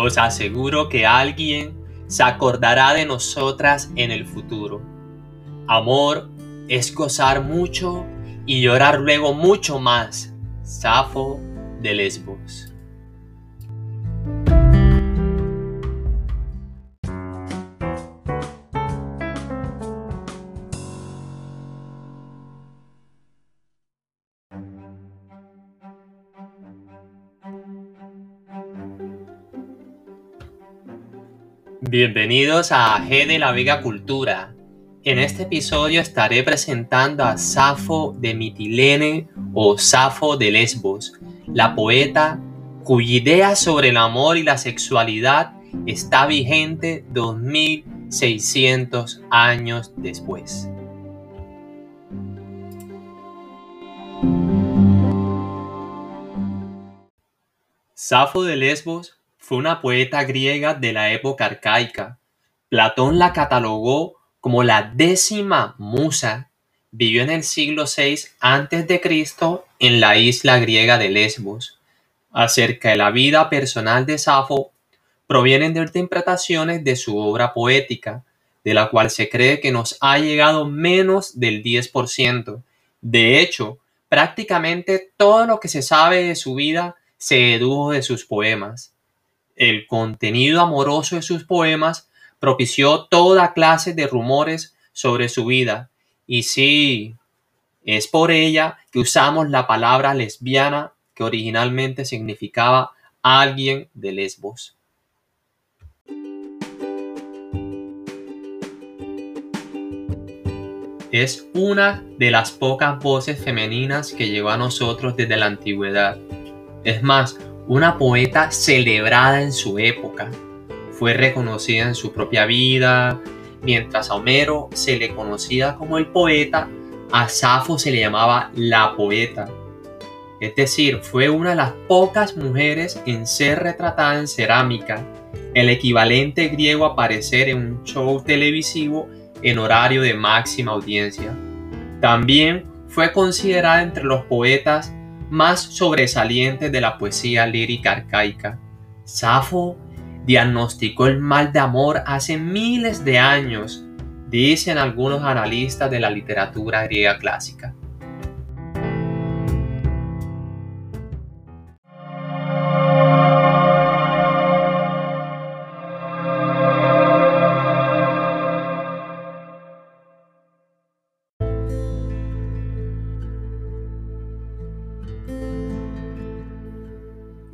Os aseguro que alguien se acordará de nosotras en el futuro. Amor es gozar mucho y llorar luego mucho más. Safo de Lesbos. Bienvenidos a G de la Vega Cultura. En este episodio estaré presentando a Safo de Mitilene o Safo de Lesbos, la poeta cuya idea sobre el amor y la sexualidad está vigente 2600 años después. Safo de Lesbos fue una poeta griega de la época arcaica. Platón la catalogó como la décima musa. Vivió en el siglo VI a.C. en la isla griega de Lesbos. Acerca de la vida personal de Safo provienen de interpretaciones de su obra poética, de la cual se cree que nos ha llegado menos del 10%. De hecho, prácticamente todo lo que se sabe de su vida se dedujo de sus poemas. El contenido amoroso de sus poemas propició toda clase de rumores sobre su vida. Y sí, es por ella que usamos la palabra lesbiana que originalmente significaba alguien de Lesbos. Es una de las pocas voces femeninas que llegó a nosotros desde la antigüedad. Es más, una poeta celebrada en su época. Fue reconocida en su propia vida. Mientras a Homero se le conocía como el poeta, a Safo se le llamaba la poeta. Es decir, fue una de las pocas mujeres en ser retratada en cerámica, el equivalente griego a aparecer en un show televisivo en horario de máxima audiencia. También fue considerada entre los poetas más sobresalientes de la poesía lírica arcaica. Safo diagnosticó el mal de amor hace miles de años, dicen algunos analistas de la literatura griega clásica.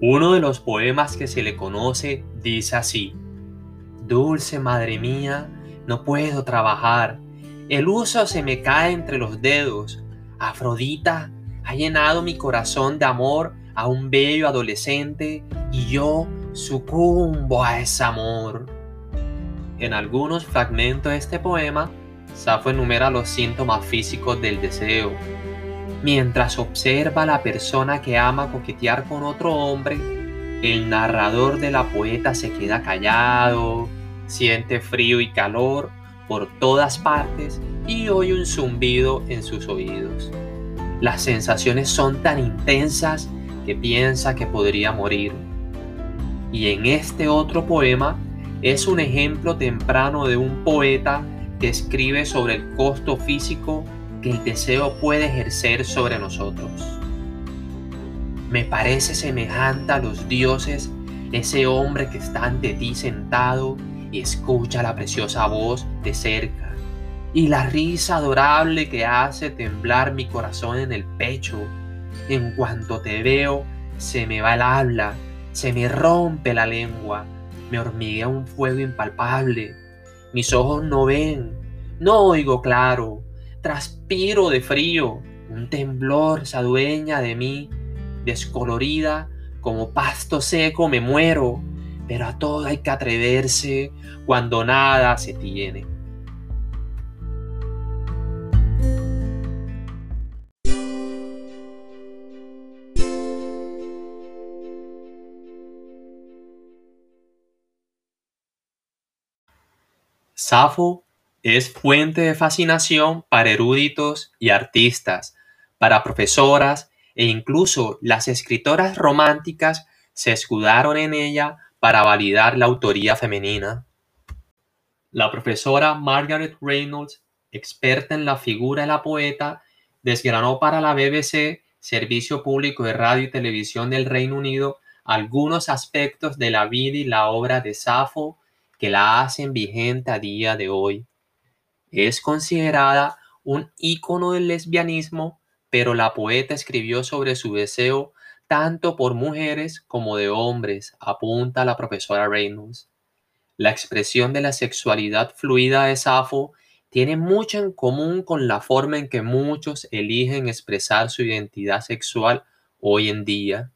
Uno de los poemas que se le conoce dice así, Dulce madre mía, no puedo trabajar, el uso se me cae entre los dedos, Afrodita ha llenado mi corazón de amor a un bello adolescente y yo sucumbo a ese amor. En algunos fragmentos de este poema, Safo enumera los síntomas físicos del deseo, Mientras observa a la persona que ama coquetear con otro hombre, el narrador de la poeta se queda callado, siente frío y calor por todas partes y oye un zumbido en sus oídos. Las sensaciones son tan intensas que piensa que podría morir. Y en este otro poema es un ejemplo temprano de un poeta que escribe sobre el costo físico que el deseo puede ejercer sobre nosotros. Me parece semejante a los dioses ese hombre que está ante ti sentado y escucha la preciosa voz de cerca y la risa adorable que hace temblar mi corazón en el pecho. En cuanto te veo, se me va el habla, se me rompe la lengua, me hormiguea un fuego impalpable. Mis ojos no ven, no oigo claro, Transpiro de frío, un temblor se adueña de mí, descolorida como pasto seco me muero, pero a todo hay que atreverse cuando nada se tiene. Safo es fuente de fascinación para eruditos y artistas, para profesoras e incluso las escritoras románticas se escudaron en ella para validar la autoría femenina. La profesora Margaret Reynolds, experta en la figura de la poeta, desgranó para la BBC, Servicio Público de Radio y Televisión del Reino Unido, algunos aspectos de la vida y la obra de Safo que la hacen vigente a día de hoy. Es considerada un ícono del lesbianismo, pero la poeta escribió sobre su deseo tanto por mujeres como de hombres, apunta la profesora Reynolds. La expresión de la sexualidad fluida de Safo tiene mucho en común con la forma en que muchos eligen expresar su identidad sexual hoy en día.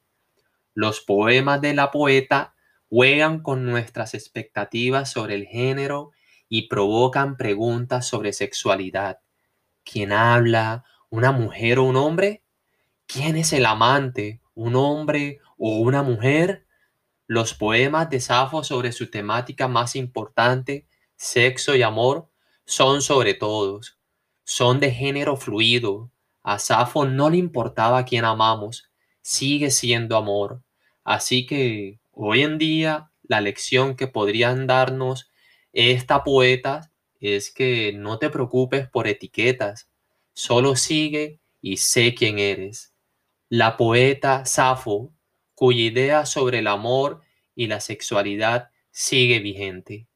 Los poemas de la poeta juegan con nuestras expectativas sobre el género y provocan preguntas sobre sexualidad. ¿Quién habla? ¿Una mujer o un hombre? ¿Quién es el amante? ¿Un hombre o una mujer? Los poemas de Safo sobre su temática más importante, sexo y amor, son sobre todos. Son de género fluido. A Safo no le importaba quién amamos, sigue siendo amor. Así que hoy en día la lección que podrían darnos esta poeta es que no te preocupes por etiquetas, solo sigue y sé quién eres. La poeta Safo, cuya idea sobre el amor y la sexualidad sigue vigente.